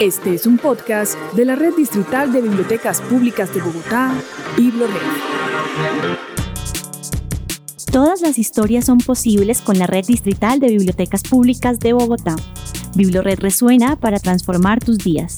Este es un podcast de la Red Distrital de Bibliotecas Públicas de Bogotá, BibloRed. Todas las historias son posibles con la Red Distrital de Bibliotecas Públicas de Bogotá. BibloRed resuena para transformar tus días.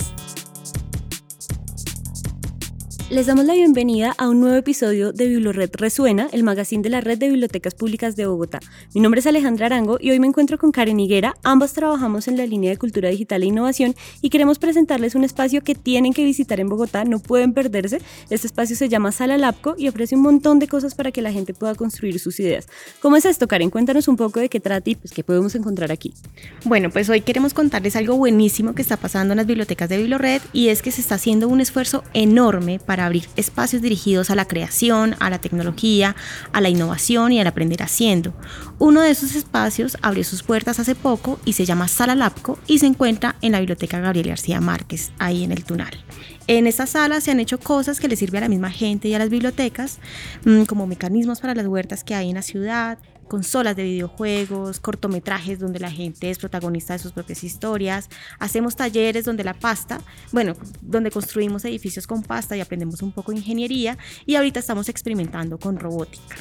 Les damos la bienvenida a un nuevo episodio de Biblored Resuena, el magazine de la Red de Bibliotecas Públicas de Bogotá. Mi nombre es Alejandra Arango y hoy me encuentro con Karen Higuera. Ambas trabajamos en la línea de Cultura Digital e Innovación y queremos presentarles un espacio que tienen que visitar en Bogotá, no pueden perderse. Este espacio se llama Sala Lapco y ofrece un montón de cosas para que la gente pueda construir sus ideas. ¿Cómo es esto, Karen? Cuéntanos un poco de qué trata y pues, qué podemos encontrar aquí. Bueno, pues hoy queremos contarles algo buenísimo que está pasando en las bibliotecas de Biblored y es que se está haciendo un esfuerzo enorme para abrir espacios dirigidos a la creación, a la tecnología, a la innovación y al aprender haciendo. Uno de esos espacios abrió sus puertas hace poco y se llama Sala Lapco y se encuentra en la Biblioteca Gabriel García Márquez, ahí en el Tunal. En esta sala se han hecho cosas que le sirven a la misma gente y a las bibliotecas, mm, como mecanismos para las huertas que hay en la ciudad, consolas de videojuegos, cortometrajes donde la gente es protagonista de sus propias historias, hacemos talleres donde la pasta, bueno, donde construimos edificios con pasta y aprendemos un poco de ingeniería y ahorita estamos experimentando con robótica.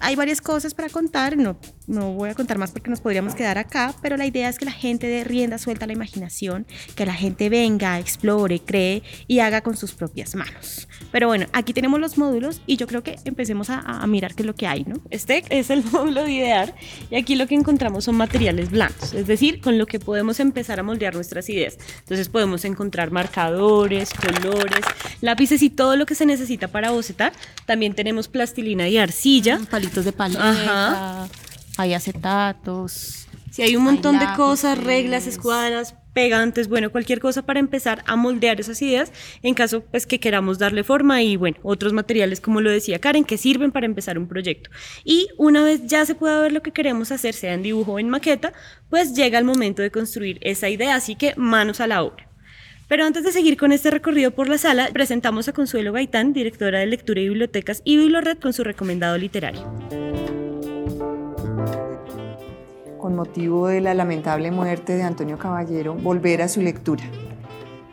Hay varias cosas para contar, no, no voy a contar más porque nos podríamos quedar acá, pero la idea es que la gente dé rienda suelta la imaginación, que la gente venga, explore, cree y haga con sus propias manos. Pero bueno, aquí tenemos los módulos y yo creo que empecemos a, a mirar qué es lo que hay, ¿no? Este es el módulo de idear y aquí lo que encontramos son materiales blancos, es decir, con lo que podemos empezar a moldear nuestras ideas. Entonces podemos encontrar marcadores, colores, lápices y todo lo que se necesita para bocetar. También tenemos plastilina y arcilla palitos de paleta, hay acetatos. Sí, hay un montón de cosas, reglas, escuadras, pegantes, bueno, cualquier cosa para empezar a moldear esas ideas en caso pues que queramos darle forma y bueno, otros materiales como lo decía Karen que sirven para empezar un proyecto. Y una vez ya se pueda ver lo que queremos hacer, sea en dibujo o en maqueta, pues llega el momento de construir esa idea, así que manos a la obra. Pero antes de seguir con este recorrido por la sala, presentamos a Consuelo Gaitán, directora de Lectura y Bibliotecas y Biblored con su recomendado literario. Con motivo de la lamentable muerte de Antonio Caballero, volver a su lectura.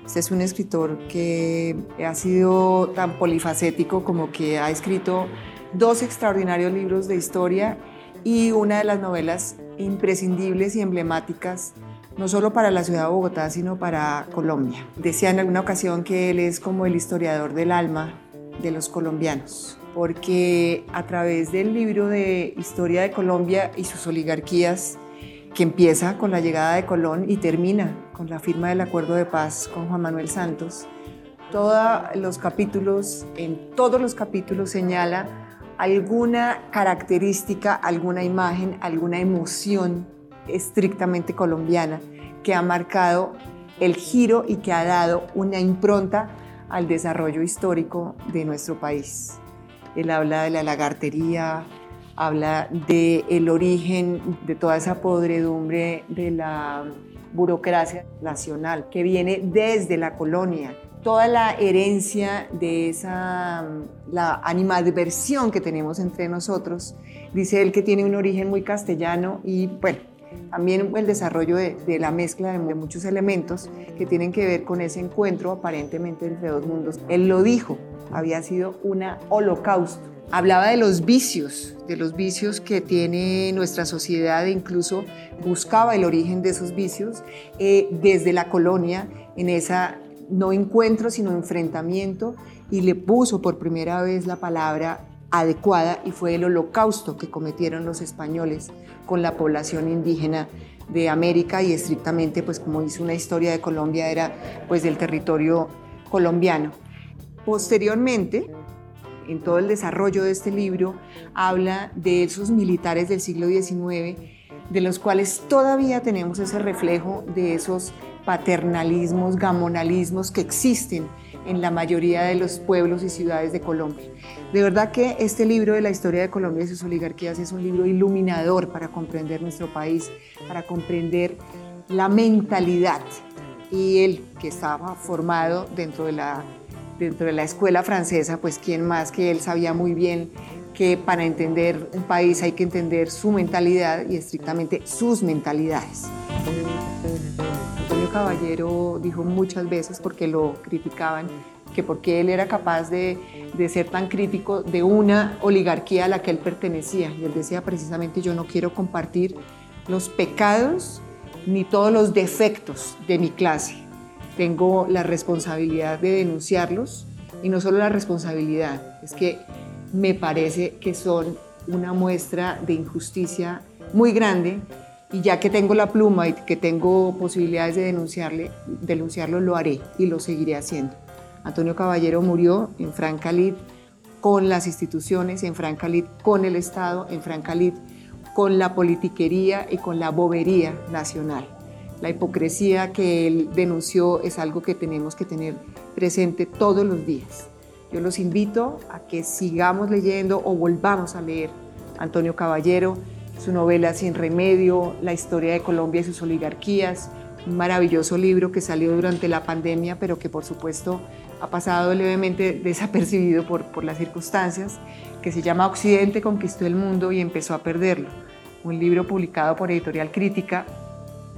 Este es un escritor que ha sido tan polifacético como que ha escrito dos extraordinarios libros de historia y una de las novelas imprescindibles y emblemáticas no solo para la ciudad de Bogotá, sino para Colombia. Decía en alguna ocasión que él es como el historiador del alma de los colombianos, porque a través del libro de Historia de Colombia y sus oligarquías, que empieza con la llegada de Colón y termina con la firma del acuerdo de paz con Juan Manuel Santos, todos los capítulos, en todos los capítulos señala alguna característica, alguna imagen, alguna emoción estrictamente colombiana que ha marcado el giro y que ha dado una impronta al desarrollo histórico de nuestro país. Él habla de la lagartería, habla del el origen de toda esa podredumbre de la burocracia nacional que viene desde la colonia, toda la herencia de esa la animadversión que tenemos entre nosotros. Dice él que tiene un origen muy castellano y bueno, también el desarrollo de, la mezcla de, muchos elementos que tienen que ver con ese encuentro aparentemente entre dos mundos. Él lo dijo, había sido una holocausto. Hablaba de los vicios, de los vicios que tiene nuestra sociedad e incluso buscaba el origen de esos vicios eh, desde la colonia en esa no encuentro sino enfrentamiento y le puso por primera vez la palabra adecuada y fue el holocausto que cometieron los españoles con la población indígena de América y estrictamente, pues como dice una historia de Colombia, era pues del territorio colombiano. Posteriormente, en todo el desarrollo de este libro, habla de esos militares del siglo XIX, de los cuales todavía tenemos ese reflejo de esos paternalismos, gamonalismos que existen en la mayoría de los pueblos y ciudades de Colombia. De verdad que este libro de la historia de Colombia y sus oligarquías es un libro iluminador para comprender nuestro país, para comprender la mentalidad y él que estaba formado dentro de la, dentro de la escuela francesa, pues quién más que él sabía muy bien que para entender un país hay que entender su mentalidad y estrictamente sus mentalidades. Caballero dijo muchas veces, porque lo criticaban, que porque él era capaz de, de, ser tan crítico de una oligarquía a la que él pertenecía. Y él decía precisamente, yo no quiero compartir los pecados ni todos los defectos de mi clase. Tengo la responsabilidad de denunciarlos y no solo la responsabilidad, es que me parece que son una muestra de injusticia muy grande y ya que tengo la pluma y que tengo posibilidades de denunciarle, denunciarlo, lo haré y lo seguiré haciendo. Antonio Caballero murió en franca lid con las instituciones, en franca lid con el Estado, en franca lid con la politiquería y con la bobería nacional. La hipocresía que él denunció es algo que tenemos que tener presente todos los días. Yo los invito a que sigamos leyendo o volvamos a leer Antonio Caballero, su novela Sin Remedio, la historia de Colombia y sus oligarquías, un maravilloso libro que salió durante la pandemia, pero que por supuesto ha pasado levemente desapercibido por, por las circunstancias, que se llama Occidente conquistó el mundo y empezó a perderlo. Un libro publicado por Editorial Crítica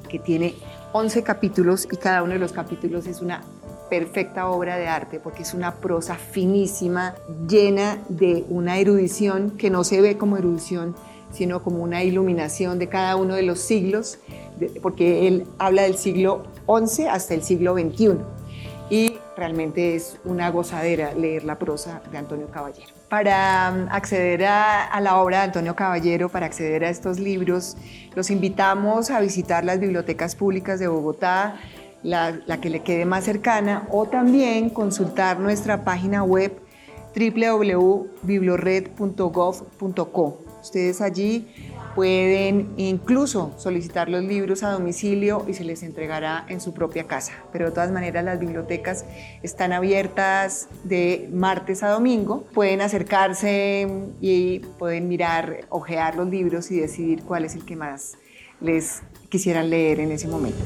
que tiene 11 capítulos y cada uno de los capítulos es una perfecta obra de arte porque es una prosa finísima, llena de una erudición que no se ve como erudición, sino como una iluminación de cada uno de los siglos, porque él habla del siglo XI hasta el siglo XXI. Y realmente es una gozadera leer la prosa de Antonio Caballero. Para um, acceder a, la obra de Antonio Caballero, para acceder a estos libros, los invitamos a visitar las bibliotecas públicas de Bogotá, la, la que le quede más cercana, o también consultar nuestra página web www.bibliored.gov.co. Ustedes allí pueden incluso solicitar los libros a domicilio y se les entregará en su propia casa. Pero de todas maneras las bibliotecas están abiertas de martes a domingo. Pueden acercarse y pueden mirar, ojear los libros y decidir cuál es el que más les quisieran leer en ese momento.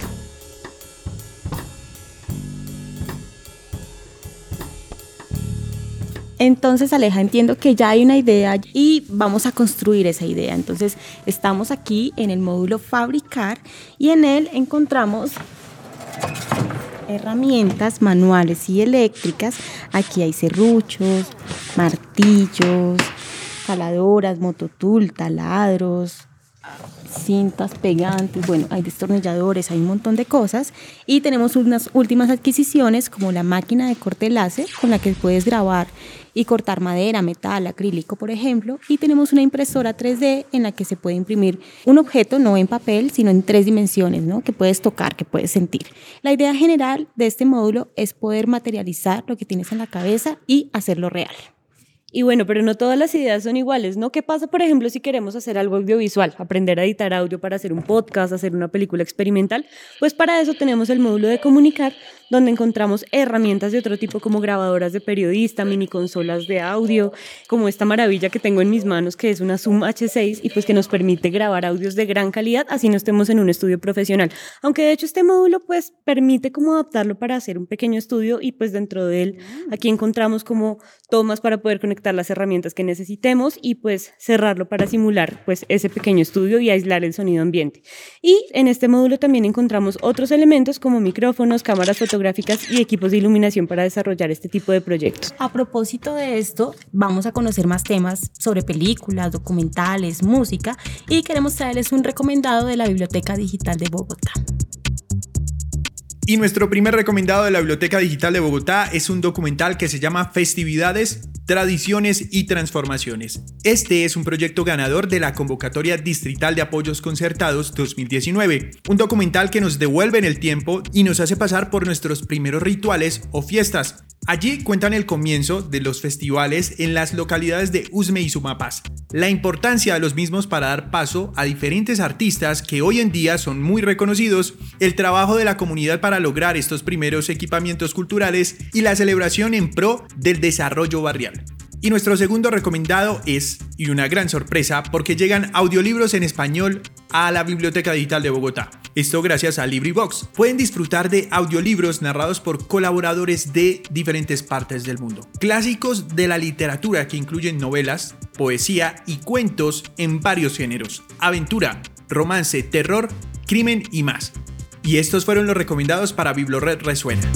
Entonces, Aleja, entiendo que ya hay una idea y vamos a construir esa idea. Entonces, estamos aquí en el módulo fabricar y en él encontramos herramientas manuales y eléctricas. Aquí hay serruchos, martillos, caladoras, mototool, taladros, cintas pegantes, bueno, hay destornilladores, hay un montón de cosas y tenemos unas últimas adquisiciones como la máquina de corte láser con la que puedes grabar y cortar madera, metal, acrílico, por ejemplo, y tenemos una impresora 3D en la que se puede imprimir un objeto no en papel, sino en tres dimensiones, ¿no? que puedes tocar, que puedes sentir. La idea general de este módulo es poder materializar lo que tienes en la cabeza y hacerlo real. Y bueno, pero no todas las ideas son iguales, ¿no? ¿Qué pasa, por ejemplo, si queremos hacer algo audiovisual, aprender a editar audio para hacer un podcast, hacer una película experimental? Pues para eso tenemos el módulo de comunicar, donde encontramos herramientas de otro tipo como grabadoras de periodista, mini consolas de audio, como esta maravilla que tengo en mis manos, que es una Zoom H6 y pues que nos permite grabar audios de gran calidad, así no estemos en un estudio profesional. Aunque de hecho este módulo pues permite como adaptarlo para hacer un pequeño estudio y pues dentro de él aquí encontramos como tomas para poder conectar las herramientas que necesitemos y pues cerrarlo para simular pues ese pequeño estudio y aislar el sonido ambiente. Y en este módulo también encontramos otros elementos como micrófonos, cámaras fotográficas y equipos de iluminación para desarrollar este tipo de proyectos. A propósito de esto, vamos a conocer más temas sobre películas, documentales, música y queremos traerles un recomendado de la Biblioteca Digital de Bogotá. Y nuestro primer recomendado de la Biblioteca Digital de Bogotá es un documental que se llama Festividades Tradiciones y Transformaciones. Este es un proyecto ganador de la Convocatoria Distrital de Apoyos Concertados 2019, un documental que nos devuelve en el tiempo y nos hace pasar por nuestros primeros rituales o fiestas. Allí cuentan el comienzo de los festivales en las localidades de Usme y Sumapaz, la importancia de los mismos para dar paso a diferentes artistas que hoy en día son muy reconocidos, el trabajo de la comunidad para lograr estos primeros equipamientos culturales y la celebración en pro del desarrollo barrial. Y nuestro segundo recomendado es, y una gran sorpresa, porque llegan audiolibros en español a la Biblioteca Digital de Bogotá. Esto gracias a LibriVox. Pueden disfrutar de audiolibros narrados por colaboradores de diferentes partes del mundo. Clásicos de la literatura que incluyen novelas, poesía y cuentos en varios géneros. Aventura, romance, terror, crimen y más. Y estos fueron los recomendados para Biblored Resuena.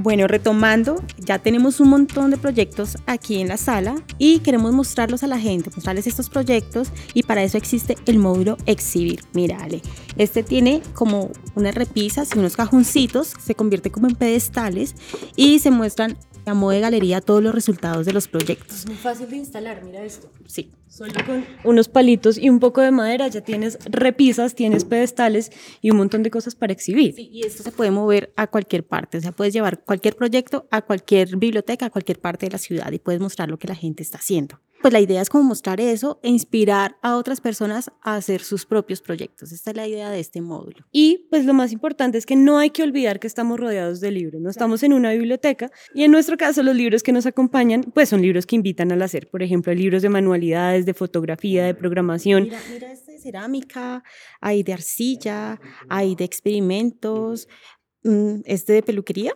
Bueno, retomando, ya tenemos un montón de proyectos aquí en la sala y queremos mostrarlos a la gente, mostrarles estos proyectos y para eso existe el módulo Exhibir. Mírale, este tiene como unas repisas y unos cajoncitos, se convierte como en pedestales y se muestran a modo de galería todos los resultados de los proyectos. Es muy fácil de instalar, mira esto. Sí. Solo con unos palitos y un poco de madera ya tienes repisas, tienes pedestales y un montón de cosas para exhibir. Sí, y esto se puede mover a cualquier parte, o sea, puedes llevar cualquier proyecto a cualquier biblioteca, a cualquier parte de la ciudad y puedes mostrar lo que la gente está haciendo. Pues la idea es como mostrar eso e inspirar a otras personas a hacer sus propios proyectos. Esta es la idea de este módulo. Y pues lo más importante es que no hay que olvidar que estamos rodeados de libros, no estamos en una biblioteca y en nuestro caso los libros que nos acompañan pues son libros que invitan al hacer, por ejemplo, libros de manualidades, de fotografía, de programación. Mira, mira este de cerámica, hay de arcilla, hay de experimentos, mm, este de peluquería.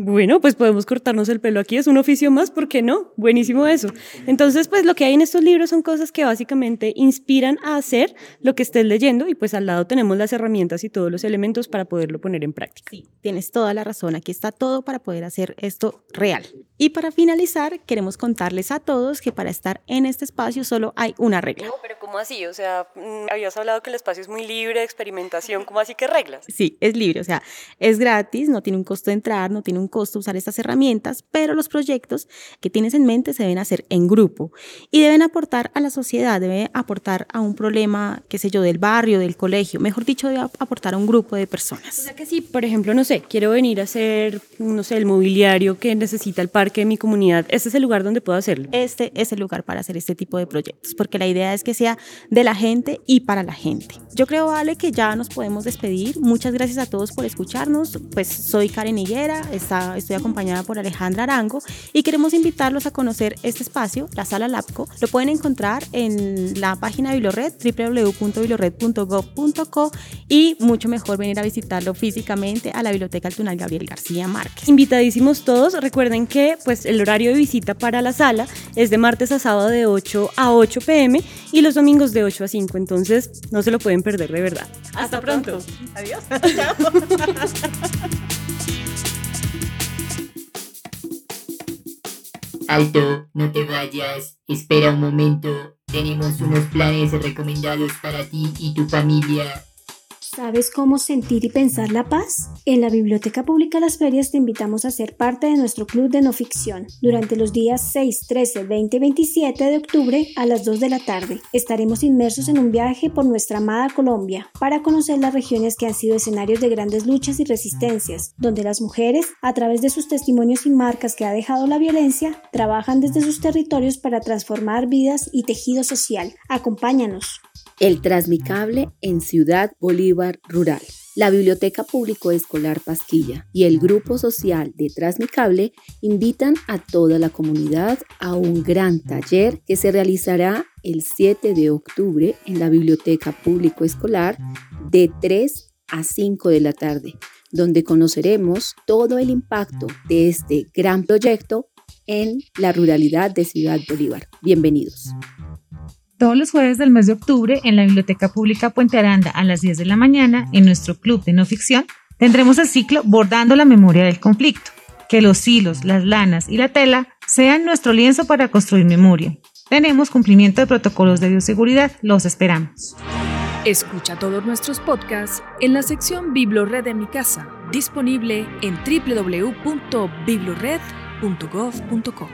Bueno, pues podemos cortarnos el pelo aquí, es un oficio más, ¿por qué no? Buenísimo eso. Entonces, pues lo que hay en estos libros son cosas que básicamente inspiran a hacer lo que estés leyendo y pues al lado tenemos las herramientas y todos los elementos para poderlo poner en práctica. Sí, tienes toda la razón, aquí está todo para poder hacer esto real. Y para finalizar, queremos contarles a todos que para estar en este espacio solo hay una regla. No, pero ¿cómo así? O sea, mm, habías hablado que el espacio es muy libre de experimentación, ¿cómo así que reglas? Sí, es libre, o sea, es gratis, no tiene un costo de entrar, no tiene un costo usar estas herramientas, pero los proyectos que tienes en mente se deben hacer en grupo y deben aportar a la sociedad, deben aportar a un problema, qué sé yo, del barrio, del colegio, mejor dicho, debe aportar a un grupo de O personas. sea que si, por ejemplo, no sé, quiero venir a hacer, no sé, el mobiliario que necesita el parque de mi comunidad, este es el lugar donde puedo hacerlo. Este es el lugar para hacer este tipo de proyectos, porque la idea es que sea de la gente y para la gente. Yo creo, Ale, que ya nos podemos despedir. Muchas gracias a todos por escucharnos. Pues soy Karen Higuera, está, estoy acompañada por Alejandra Arango y queremos invitarlos a conocer este espacio, la Sala Labco. Lo pueden encontrar en la página de Biblored, www.biblored.gov.co y mucho mejor venir a visitarlo físicamente a la Biblioteca Altunal Gabriel García Márquez. Invitadísimos todos, recuerden que pues el horario de visita para la sala es de martes a sábado de 8 a 8 pm y los domingos de 8 a 5, entonces no se lo pueden perder de verdad. Hasta, pronto. Adiós. Alto, no te vayas, espera un momento. Tenemos unos planes recomendados para ti y tu familia. ¿Sabes cómo sentir y pensar la paz? En la Biblioteca Pública Las Ferias te invitamos a ser parte de nuestro club de no ficción durante los días 6, 13, 20 y 27 de octubre a las 2 de la tarde. Estaremos inmersos en un viaje por nuestra amada Colombia para conocer las regiones que han sido escenarios de grandes luchas y resistencias, donde las mujeres, a través de sus testimonios y marcas que ha dejado la violencia, trabajan desde sus territorios para transformar vidas y tejido social. Acompáñanos. El Transmicable en Ciudad Bolívar Rural. La Biblioteca Público Escolar Pasquilla y el Grupo Social de Transmicable invitan a toda la comunidad a un gran taller que se realizará el 7 de octubre en la Biblioteca Público Escolar de 3 a 5 de la tarde, donde conoceremos todo el impacto de este gran proyecto en la ruralidad de Ciudad Bolívar. Bienvenidos. Todos los jueves del mes de octubre en la Biblioteca Pública Puente Aranda a las 10 de la mañana en nuestro club de no ficción tendremos el ciclo Bordando la memoria del conflicto. Que los hilos, las lanas y la tela sean nuestro lienzo para construir memoria. Tenemos cumplimiento de protocolos de bioseguridad. Los esperamos. Escucha todos nuestros podcasts en la sección Biblored de mi casa, disponible en www.biblored.gov.co.